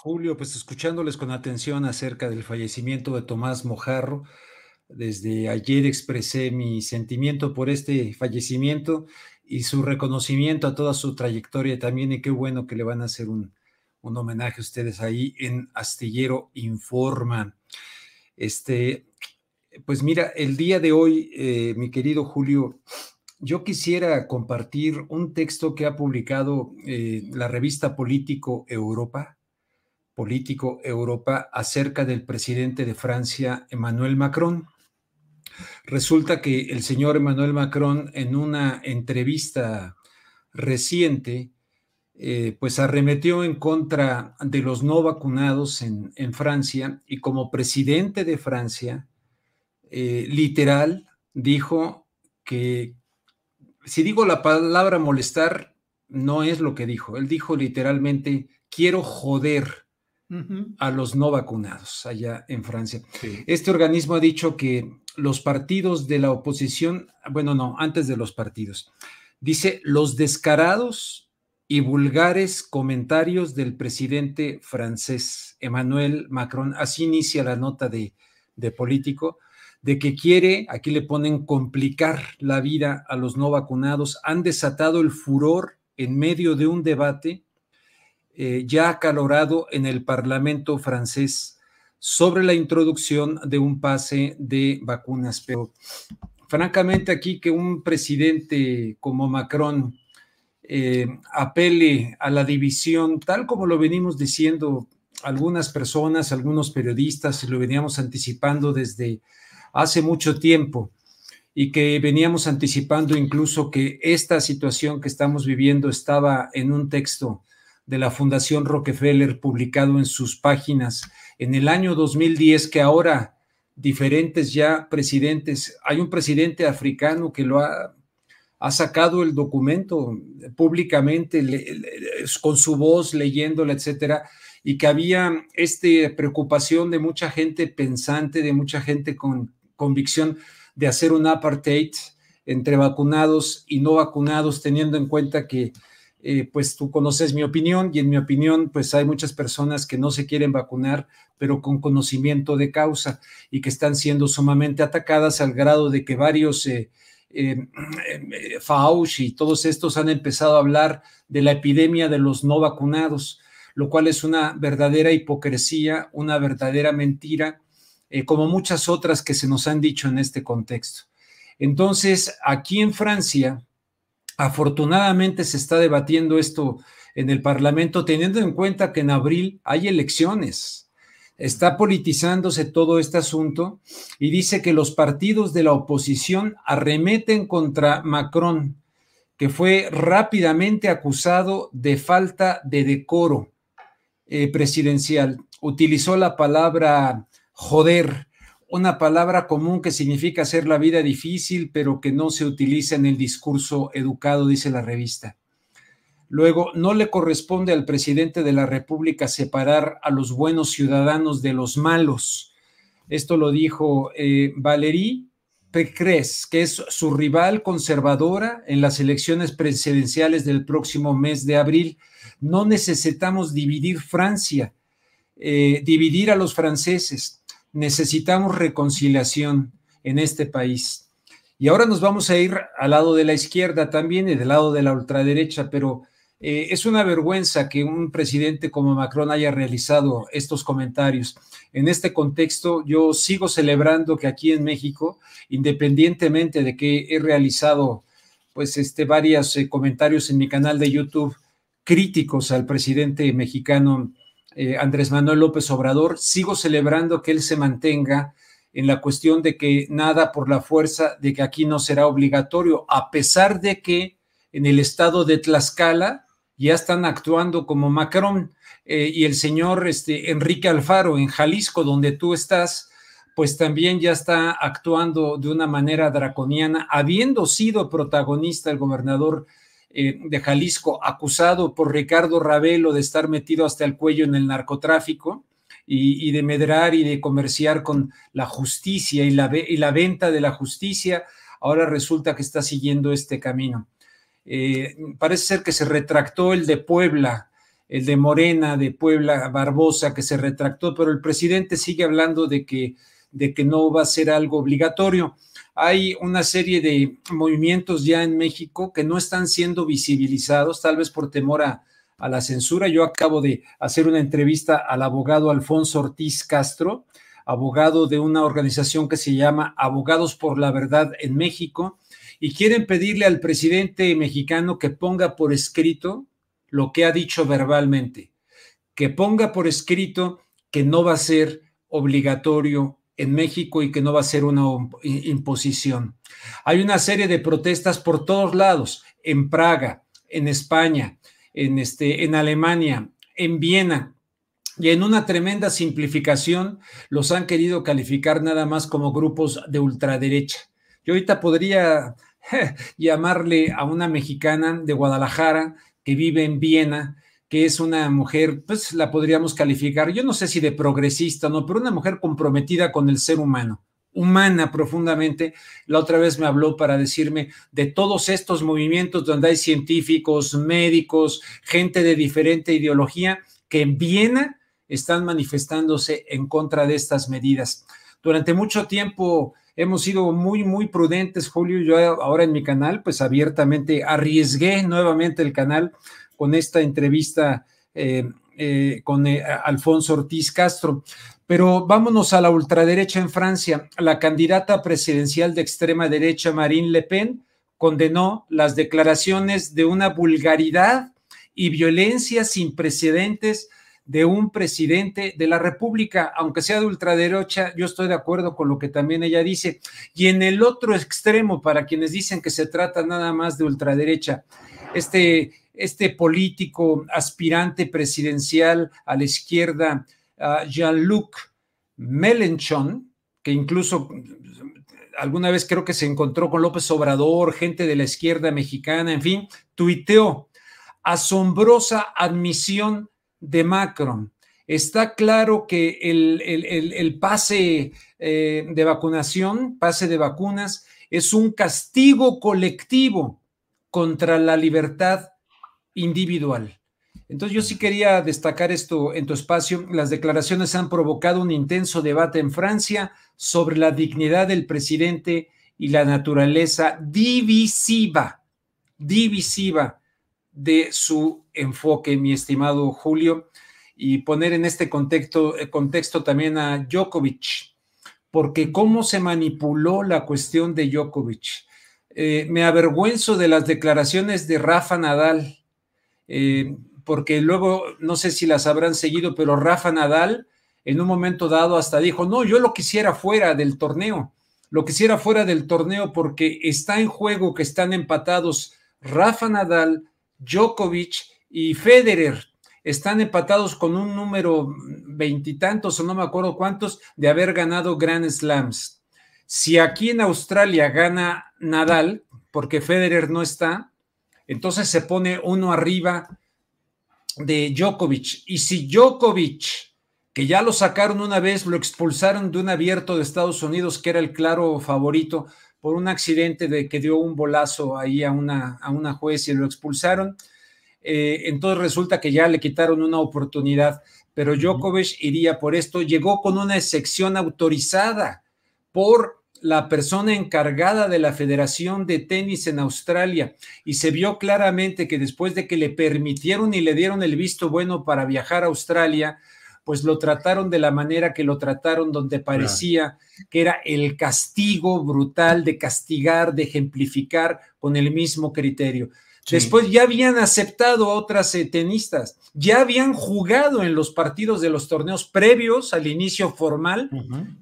Julio, pues escuchándoles con atención acerca del fallecimiento de Tomás Mojarro, desde ayer expresé mi sentimiento por este fallecimiento y su reconocimiento a toda su trayectoria también, y qué bueno que le van a hacer un, un homenaje a ustedes ahí en Astillero Informa. Este, pues mira, el día de hoy, eh, mi querido Julio, yo quisiera compartir un texto que ha publicado eh, la revista Político Europa, político Europa acerca del presidente de Francia, Emmanuel Macron. Resulta que el señor Emmanuel Macron en una entrevista reciente, eh, pues arremetió en contra de los no vacunados en, Francia y como presidente de Francia, eh, literal, dijo que, si digo la palabra molestar, no es lo que dijo. Él dijo literalmente, quiero joder a los no vacunados allá en Francia. Sí. Este organismo ha dicho que los partidos de la oposición, bueno, no, antes de los partidos, dice los descarados y vulgares comentarios del presidente francés Emmanuel Macron, así inicia la nota de, de político, de que quiere, aquí le ponen complicar la vida a los no vacunados, han desatado el furor en medio de un debate eh, ya acalorado en el Parlamento francés sobre la introducción de un pase de vacunas. Pero francamente aquí que un presidente como Macron eh, apele a la división, tal como lo venimos diciendo algunas personas, algunos periodistas, lo veníamos anticipando desde hace mucho tiempo y que veníamos anticipando incluso que esta situación que estamos viviendo estaba en un texto de la Fundación Rockefeller publicado en sus páginas. En el año 2010, que ahora diferentes ya presidentes, hay un presidente africano que lo ha, ha sacado el documento públicamente con su voz leyéndolo, etcétera, y que había esta preocupación de mucha gente pensante, de mucha gente con convicción de hacer un apartheid entre vacunados y no vacunados, teniendo en cuenta que eh, pues tú conoces mi opinión y en mi opinión, pues hay muchas personas que no se quieren vacunar, pero con conocimiento de causa y que están siendo sumamente atacadas al grado de que varios eh, eh, Fauci todos estos han empezado a hablar de la epidemia de los no vacunados, lo cual es una verdadera hipocresía, una verdadera mentira, eh, como muchas otras que se nos han dicho en este contexto. Entonces, aquí en Francia, Afortunadamente se está debatiendo esto en el Parlamento, teniendo en cuenta que en abril hay elecciones. Está politizándose todo este asunto y dice que los partidos de la oposición arremeten contra Macron, que fue rápidamente acusado de falta de decoro eh, presidencial. Utilizó la palabra joder una palabra común que significa hacer la vida difícil, pero que no se utiliza en el discurso educado, dice la revista. Luego, no le corresponde al presidente de la República separar a los buenos ciudadanos de los malos. Esto lo dijo eh, Valéry Pécresse, que es su rival conservadora en las elecciones presidenciales del próximo mes de abril. No necesitamos dividir Francia, eh, dividir a los franceses. Necesitamos reconciliación en este país. Y ahora nos vamos a ir al lado de la izquierda también y del lado de la ultraderecha, pero eh, es una vergüenza que un presidente como Macron haya realizado estos comentarios. En este contexto, yo sigo celebrando que aquí en México, independientemente de que he realizado pues este varios eh, comentarios en mi canal de YouTube críticos al presidente mexicano eh, Andrés Manuel López Obrador, sigo celebrando que él se mantenga en la cuestión de que nada por la fuerza, de que aquí no será obligatorio, a pesar de que en el estado de Tlaxcala ya están actuando como Macron eh, y el señor este, Enrique Alfaro en Jalisco, donde tú estás, pues también ya está actuando de una manera draconiana, habiendo sido protagonista el gobernador eh, de Jalisco, acusado por Ricardo Ravelo de estar metido hasta el cuello en el narcotráfico y, de medrar y de comerciar con la justicia y la, y la venta de la justicia, ahora resulta que está siguiendo este camino. Eh, parece ser que se retractó el de Puebla, el de Morena, de Puebla, Barbosa, que se retractó, pero el presidente sigue hablando de que, de que no va a ser algo obligatorio. Hay una serie de movimientos ya en México que no están siendo visibilizados, tal vez por temor a, la censura. Yo acabo de hacer una entrevista al abogado Alfonso Ortiz Castro, abogado de una organización que se llama Abogados por la Verdad en México y quieren pedirle al presidente mexicano que ponga por escrito lo que ha dicho verbalmente, que ponga por escrito que no va a ser obligatorio en México y que no va a ser una imposición. Hay una serie de protestas por todos lados, en Praga, en España, en, este, en Alemania, en Viena, y en una tremenda simplificación los han querido calificar nada más como grupos de ultraderecha. Yo ahorita podría llamarle a una mexicana de Guadalajara que vive en Viena, que es una mujer, pues la podríamos calificar, yo no sé si de progresista no, pero una mujer comprometida con el ser humano, humana profundamente. La otra vez me habló para decirme de todos estos movimientos donde hay científicos, médicos, gente de diferente ideología, que en Viena están manifestándose en contra de estas medidas. Durante mucho tiempo hemos sido muy, muy prudentes, Julio. Yo ahora en mi canal, pues abiertamente arriesgué nuevamente el canal con esta entrevista eh, eh, con eh, Alfonso Ortiz Castro. Pero vámonos a la ultraderecha en Francia. La candidata presidencial de extrema derecha, Marine Le Pen, condenó las declaraciones de una vulgaridad y violencia sin precedentes de un presidente de la República, aunque sea de ultraderecha, yo estoy de acuerdo con lo que también ella dice. Y en el otro extremo, para quienes dicen que se trata nada más de ultraderecha, este, este político aspirante presidencial a la izquierda, Jean-Luc Mélenchon, que incluso alguna vez creo que se encontró con López Obrador, gente de la izquierda mexicana, en fin, tuiteó asombrosa admisión de Macron. Está claro que el, pase eh, de vacunación, pase de vacunas, es un castigo colectivo contra la libertad individual. Entonces yo sí quería destacar esto en tu espacio. Las declaraciones han provocado un intenso debate en Francia sobre la dignidad del presidente y la naturaleza divisiva, divisiva de su enfoque, mi estimado Julio, y poner en este contexto, eh, contexto también a Djokovic, porque cómo se manipuló la cuestión de Djokovic. Eh, me avergüenzo de las declaraciones de Rafa Nadal, eh, porque luego, no sé si las habrán seguido, pero Rafa Nadal en un momento dado hasta dijo, no, yo lo quisiera fuera del torneo, lo quisiera fuera del torneo porque está en juego que están empatados Rafa Nadal, Djokovic y Federer están empatados con un número veintitantos o no me acuerdo cuántos de haber ganado Grand Slams. Si aquí en Australia gana Nadal, porque Federer no está, entonces se pone uno arriba de Djokovic. Y si Djokovic que ya lo sacaron una vez, lo expulsaron de un abierto de Estados Unidos, que era el claro favorito, por un accidente de que dio un bolazo ahí a una, a una juez y lo expulsaron. Eh, entonces resulta que ya le quitaron una oportunidad, pero Djokovic iría por esto. Llegó con una excepción autorizada por la persona encargada de la Federación de Tenis en Australia y se vio claramente que después de que le permitieron y le dieron el visto bueno para viajar a Australia, pues lo trataron de la manera que lo trataron, donde parecía que era el castigo brutal de castigar, de ejemplificar con el mismo criterio. Después ya habían aceptado a otras eh, tenistas, ya habían jugado en los partidos de los torneos previos al inicio formal.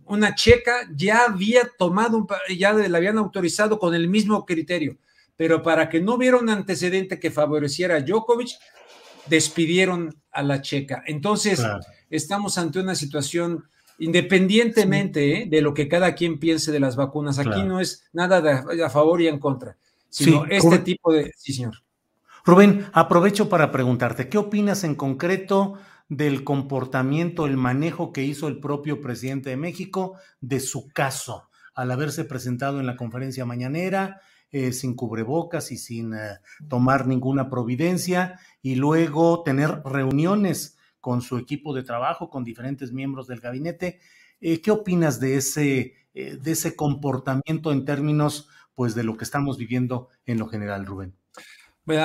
Una checa ya había tomado, ya la habían autorizado con el mismo criterio, pero para que no hubiera un antecedente que favoreciera a Djokovic, despidieron a la checa. Entonces, estamos ante una situación independientemente ¿eh? de lo que cada quien piense de las vacunas. Aquí no es nada de, a favor y en contra, sino este tipo de... Sí, señor. Rubén, aprovecho para preguntarte, ¿qué opinas en concreto del comportamiento, el manejo que hizo el propio presidente de México de su caso al haberse presentado en la conferencia mañanera? Eh, sin cubrebocas y sin eh, tomar ninguna providencia y luego tener reuniones con su equipo de trabajo, con diferentes miembros del gabinete. Eh, ¿Qué opinas de ese, de ese comportamiento en términos pues, de lo que estamos viviendo en lo general, Rubén?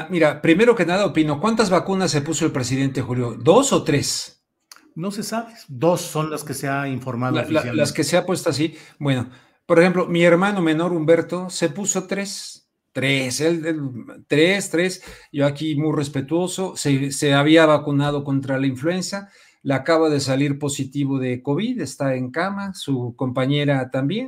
Mira, primero que nada opino, ¿cuántas vacunas se puso el presidente Julio? ¿Dos o tres? No se sabe. Dos son las que se ha informado. oficialmente. las que se ha puesto así. Bueno, por ejemplo, mi hermano menor Humberto se puso tres. Tres, él, tres, tres. Yo aquí muy respetuoso. Se, se había vacunado contra la influenza. Le acaba de salir positivo de COVID. Está en cama. Su compañera también.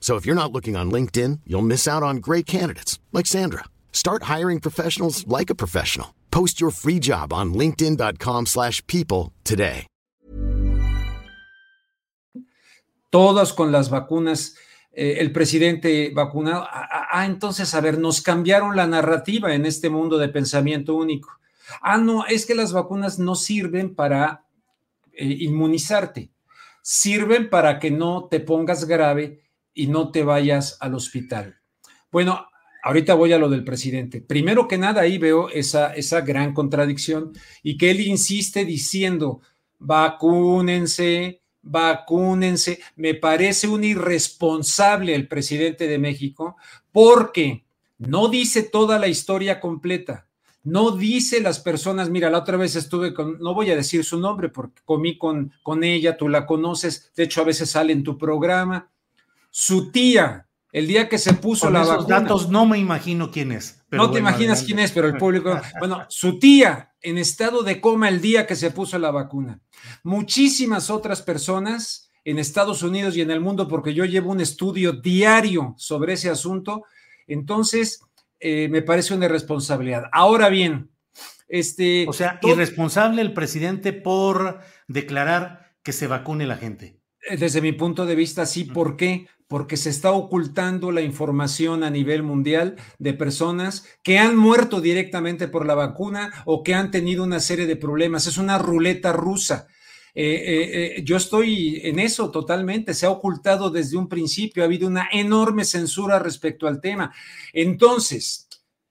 So if you're not looking on LinkedIn, you'll miss out on great candidates like Sandra. Start hiring professionals like a professional. Post your free job on linkedin.com/people today. Todas con las vacunas eh, el presidente vacunado. Ah, ah, entonces, a ver, nos cambiaron la narrativa en este mundo de pensamiento único. Ah, no, es que las vacunas no sirven para eh, inmunizarte, sirven para que no te pongas grave y no te vayas al hospital. Bueno, ahorita voy a lo del presidente. Primero que nada, ahí veo esa, esa gran contradicción y que él insiste diciendo, vacúnense, vacúnense. Me parece un irresponsable el presidente de México porque no dice toda la historia completa. No dice las personas, mira, la otra vez estuve con, no voy a decir su nombre porque comí con, con ella, tú la conoces, de hecho a veces sale en tu programa su tía, el día que se puso la esos datos no me imagino quién es. no te imaginas quién es, pero el público. Bueno, su tía en estado de coma el día que se puso la vacuna. Muchísimas otras personas en Estados Unidos y en el mundo, porque yo llevo un estudio diario sobre ese asunto. Entonces, eh, me parece una irresponsabilidad. Ahora bien, este. O sea, irresponsable el presidente por declarar que se vacune la gente. Desde mi punto de vista, sí. ¿Por qué? Porque se está ocultando la información a nivel mundial de personas que han muerto directamente por la vacuna o que han tenido una serie de problemas. Es una ruleta rusa. Eh, eh, eh, yo estoy en eso totalmente. Se ha ocultado desde un principio. Ha habido una enorme censura respecto al tema. Entonces,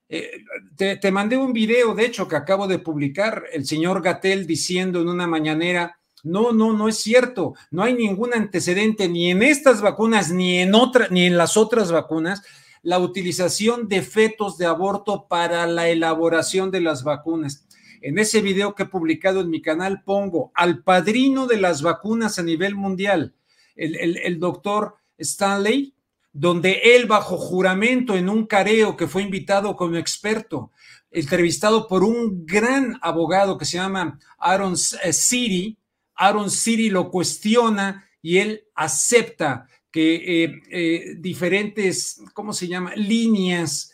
te, te mandé un video, de hecho, que acabo de publicar, el señor Gatel diciendo en una mañanera no, no, no es cierto. No hay ningún antecedente ni en estas vacunas ni en otra, ni en las otras vacunas la utilización de fetos de aborto para la elaboración de las vacunas. En ese video que he publicado en mi canal pongo al padrino de las vacunas a nivel mundial, el, doctor Stanley, donde él bajo juramento en un careo que fue invitado como experto, entrevistado por un gran abogado que se llama Aaron City, Aaron City lo cuestiona y él acepta que eh, eh, diferentes, ¿cómo se llama?, líneas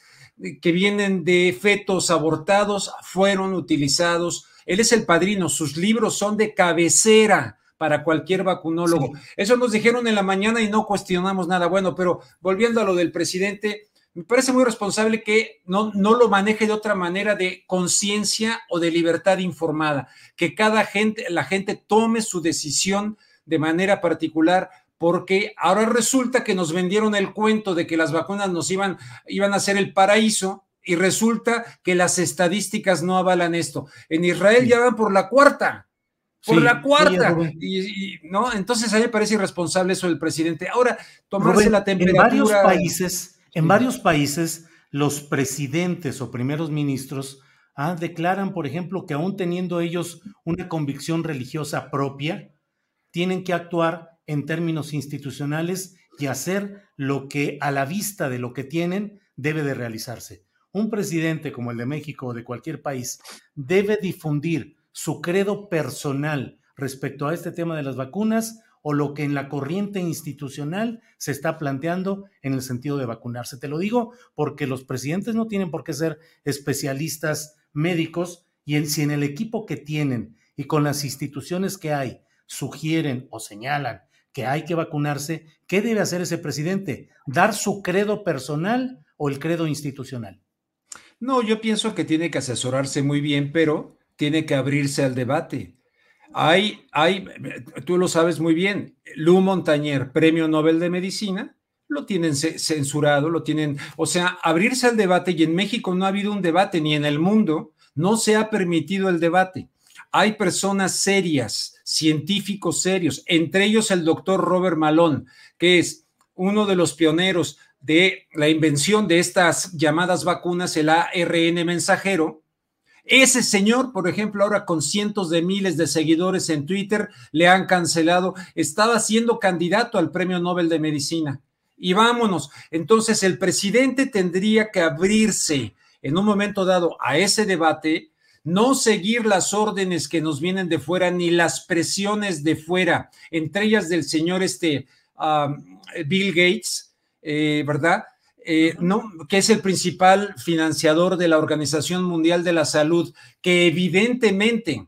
que vienen de fetos abortados fueron utilizados. Él es el padrino, sus libros son de cabecera para cualquier vacunólogo. Eso nos dijeron en la mañana y no cuestionamos nada. Bueno, pero volviendo a lo del presidente, me parece muy responsable que no, no lo maneje de otra manera de conciencia o de libertad informada, que cada gente, la gente tome su decisión de manera particular porque ahora resulta que nos vendieron el cuento de que las vacunas nos iban, iban a ser el paraíso y resulta que las estadísticas no avalan esto. En Israel ya van por la cuarta, por la cuarta. y, no, entonces a mí me parece irresponsable eso del presidente. Ahora, tomarse la temperatura. En varios países, en varios países, los presidentes o primeros ministros ah, declaran, por ejemplo, que aún teniendo ellos una convicción religiosa propia, tienen que actuar en términos institucionales y hacer lo que a la vista de lo que tienen debe de realizarse. Un presidente como el de México o de cualquier país debe difundir su credo personal respecto a este tema de las vacunas o lo que en la corriente institucional se está planteando en el sentido de vacunarse. Te lo digo porque los presidentes no tienen por qué ser especialistas médicos y si en el equipo que tienen y con las instituciones que hay sugieren o señalan que hay que vacunarse, ¿qué debe hacer ese presidente? ¿Dar su credo personal o el credo institucional? No, yo pienso que tiene que asesorarse muy bien, pero tiene que abrirse al debate. Hay, hay, tú lo sabes muy bien, Lou Montañer, premio Nobel de Medicina, lo tienen censurado, lo tienen, o sea, abrirse al debate y en México no ha habido un debate, ni en el mundo, no se ha permitido el debate. Hay personas serias, científicos serios, entre ellos el doctor Robert Malone, que es uno de los pioneros de la invención de estas llamadas vacunas, el ARN mensajero. Ese señor, por ejemplo, ahora con cientos de miles de seguidores en Twitter, le han cancelado, estaba siendo candidato al Premio Nobel de Medicina. Y vámonos. Entonces, el presidente tendría que abrirse en un momento dado a ese debate no seguir las órdenes que nos vienen de fuera ni las presiones de fuera, entre ellas del señor este Bill Gates, eh, ¿verdad? Eh, no, que es el principal financiador de la Organización Mundial de la Salud, que evidentemente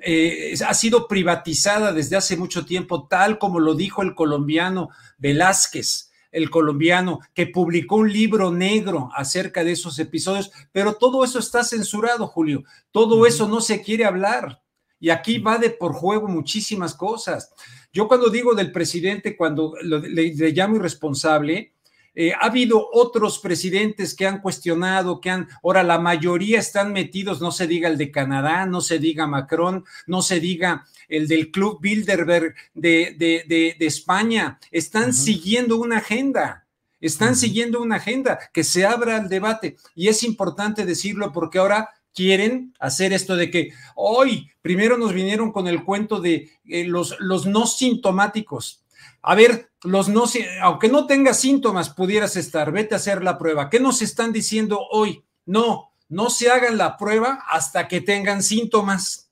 eh, ha sido privatizada desde hace mucho tiempo, tal como lo dijo el colombiano Velázquez el colombiano, que publicó un libro negro acerca de esos episodios, pero todo eso está censurado, Julio. Todo eso no se quiere hablar. Y aquí va de por juego muchísimas cosas. Yo cuando digo del presidente, cuando le, llamo irresponsable, eh, ha habido otros presidentes que han cuestionado, que han, ahora la mayoría están metidos, no se diga el de Canadá, no se diga Macron, no se diga el del Club Bilderberg de, de, de, España, están siguiendo una agenda, están siguiendo una agenda, que se abra el debate. Y es importante decirlo porque ahora quieren hacer esto de que hoy primero nos vinieron con el cuento de eh, los, los no sintomáticos. A ver, los no, aunque no tengas síntomas, pudieras estar, vete a hacer la prueba. ¿Qué nos están diciendo hoy? No, no se hagan la prueba hasta que tengan síntomas,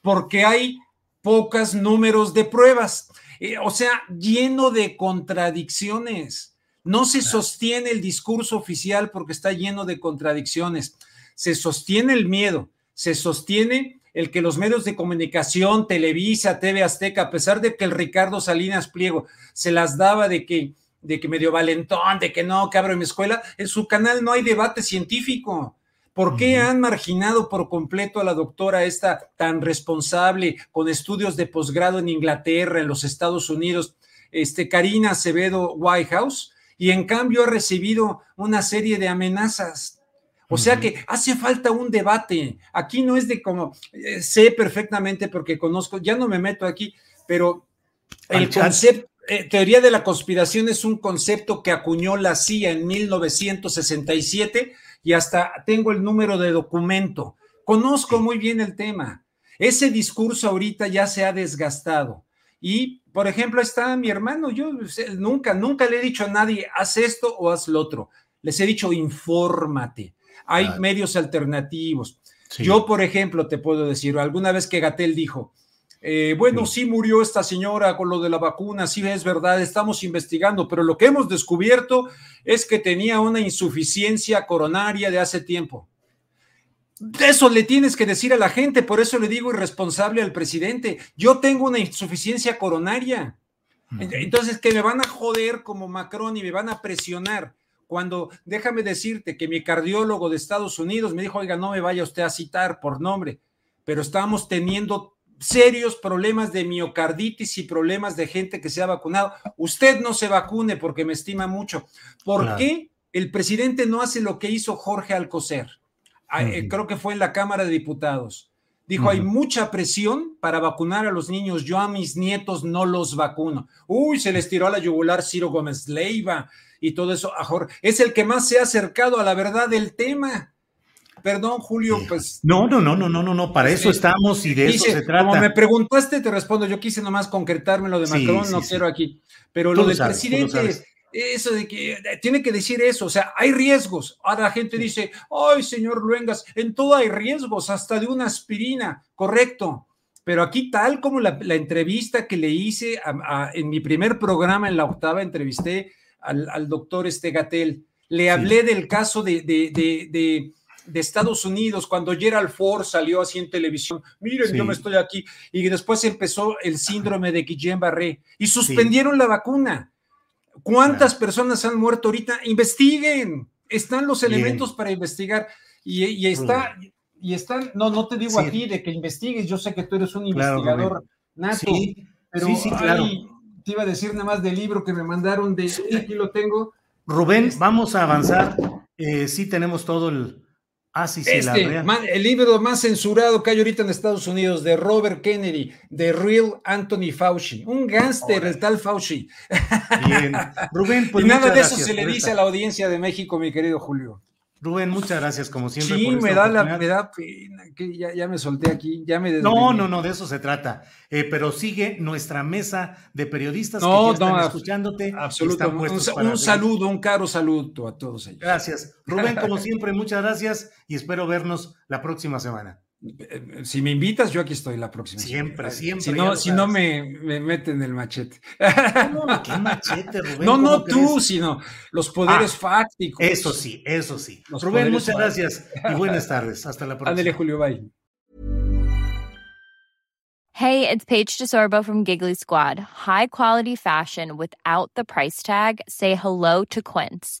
porque hay pocos números de pruebas. Eh, o sea, lleno de contradicciones. No se sostiene el discurso oficial porque está lleno de contradicciones. Se sostiene el miedo, se sostiene el que los medios de comunicación, Televisa, TV Azteca, a pesar de que el Ricardo Salinas Pliego se las daba de que, de que medio valentón, de que no, que abro mi escuela, en su canal no hay debate científico. ¿Por qué han marginado por completo a la doctora esta tan responsable con estudios de posgrado en Inglaterra, en los Estados Unidos, este Karina Acevedo Whitehouse? Y en cambio ha recibido una serie de amenazas. O sea que hace falta un debate. Aquí no es de como, eh, sé perfectamente porque conozco, ya no me meto aquí, pero el concepto, eh, teoría de la conspiración es un concepto que acuñó la CIA en 1967 y hasta tengo el número de documento. Conozco muy bien el tema. Ese discurso ahorita ya se ha desgastado. Y, por ejemplo, está mi hermano, yo nunca, nunca le he dicho a nadie, haz esto o haz lo otro. Les he dicho, infórmate. Hay medios alternativos. Yo, por ejemplo, te puedo decir, alguna vez que Gatel dijo, eh, bueno, sí. murió esta señora con lo de la vacuna, sí es verdad, estamos investigando, pero lo que hemos descubierto es que tenía una insuficiencia coronaria de hace tiempo. Eso le tienes que decir a la gente, por eso le digo irresponsable al presidente. Yo tengo una insuficiencia coronaria. Entonces, que me van a joder como Macron y me van a presionar. Cuando déjame decirte que mi cardiólogo de Estados Unidos me dijo, oiga, no me vaya usted a citar por nombre, pero estamos teniendo serios problemas de miocarditis y problemas de gente que se ha vacunado. Usted no se vacune porque me estima mucho. ¿Por qué el presidente no hace lo que hizo Jorge Alcocer? Eh, creo que fue en la Cámara de Diputados. Dijo, hay mucha presión para vacunar a los niños. Yo a mis nietos no los vacuno. Uy, se les tiró a la yugular Ciro Gómez Leiva y todo eso. A Jorge. Es el que más se ha acercado a la verdad del tema. Perdón, Julio, pues. No, no, no, no, no, no, no. Para eso estamos y de eso se trata. Como me preguntaste, te respondo. Yo quise nomás concretarme lo de Macron, no quiero aquí. Pero lo del presidente eso de que eh, tiene que decir eso, o sea, hay riesgos. Ahora la gente dice, ay, señor Luengas, en todo hay riesgos, hasta de una aspirina, correcto. Pero aquí, tal como la, entrevista que le hice en mi primer programa en la octava, entrevisté al, doctor Estegatel, le hablé del caso de, de, Estados Unidos, cuando Gerald Ford salió así en televisión, miren, yo me estoy aquí, y después empezó el síndrome de Guillain-Barré y suspendieron la vacuna. ¿Cuántas personas han muerto ahorita? Investiguen. Están los elementos para investigar. Y, está, y están, no, no te digo a ti de que investigues, yo sé que tú eres un investigador nato, pero sí, claro. Te iba a decir nada más del libro que me mandaron de aquí lo tengo. Rubén, vamos a avanzar. Eh, sí tenemos todo el, Ah, sí, sí, este, el libro más censurado que hay ahorita en Estados Unidos de Robert Kennedy, de Real Anthony Fauci, un gángster, el tal Fauci. Bien. Rubén, pues. Y nada de eso se le dice a la audiencia de México, mi querido Julio. Rubén, muchas gracias, como siempre. Sí, me, da la, me da pena, que ya, me solté aquí, ya me No, no, no, de eso se trata. Eh, pero sigue nuestra mesa de periodistas que ya están escuchándote. Absolutamente. Un, un saludo, un caro saludo a todos ellos. Gracias. Rubén, como siempre, muchas gracias y espero vernos la próxima semana. Eh, si me invitas, yo aquí estoy la próxima. Siempre, siempre. Si no, si no me, me, meten el machete. No, ¿qué machete, Rubén? No, no tú, sino los poderes ah, fácticos. Eso sí, eso sí. Rubén, muchas gracias y buenas tardes. Hasta la próxima. Ándale, Julio, bye. Hey, it's Paige DeSorbo from Giggly Squad. High quality fashion without the price tag. Say hello to Quince.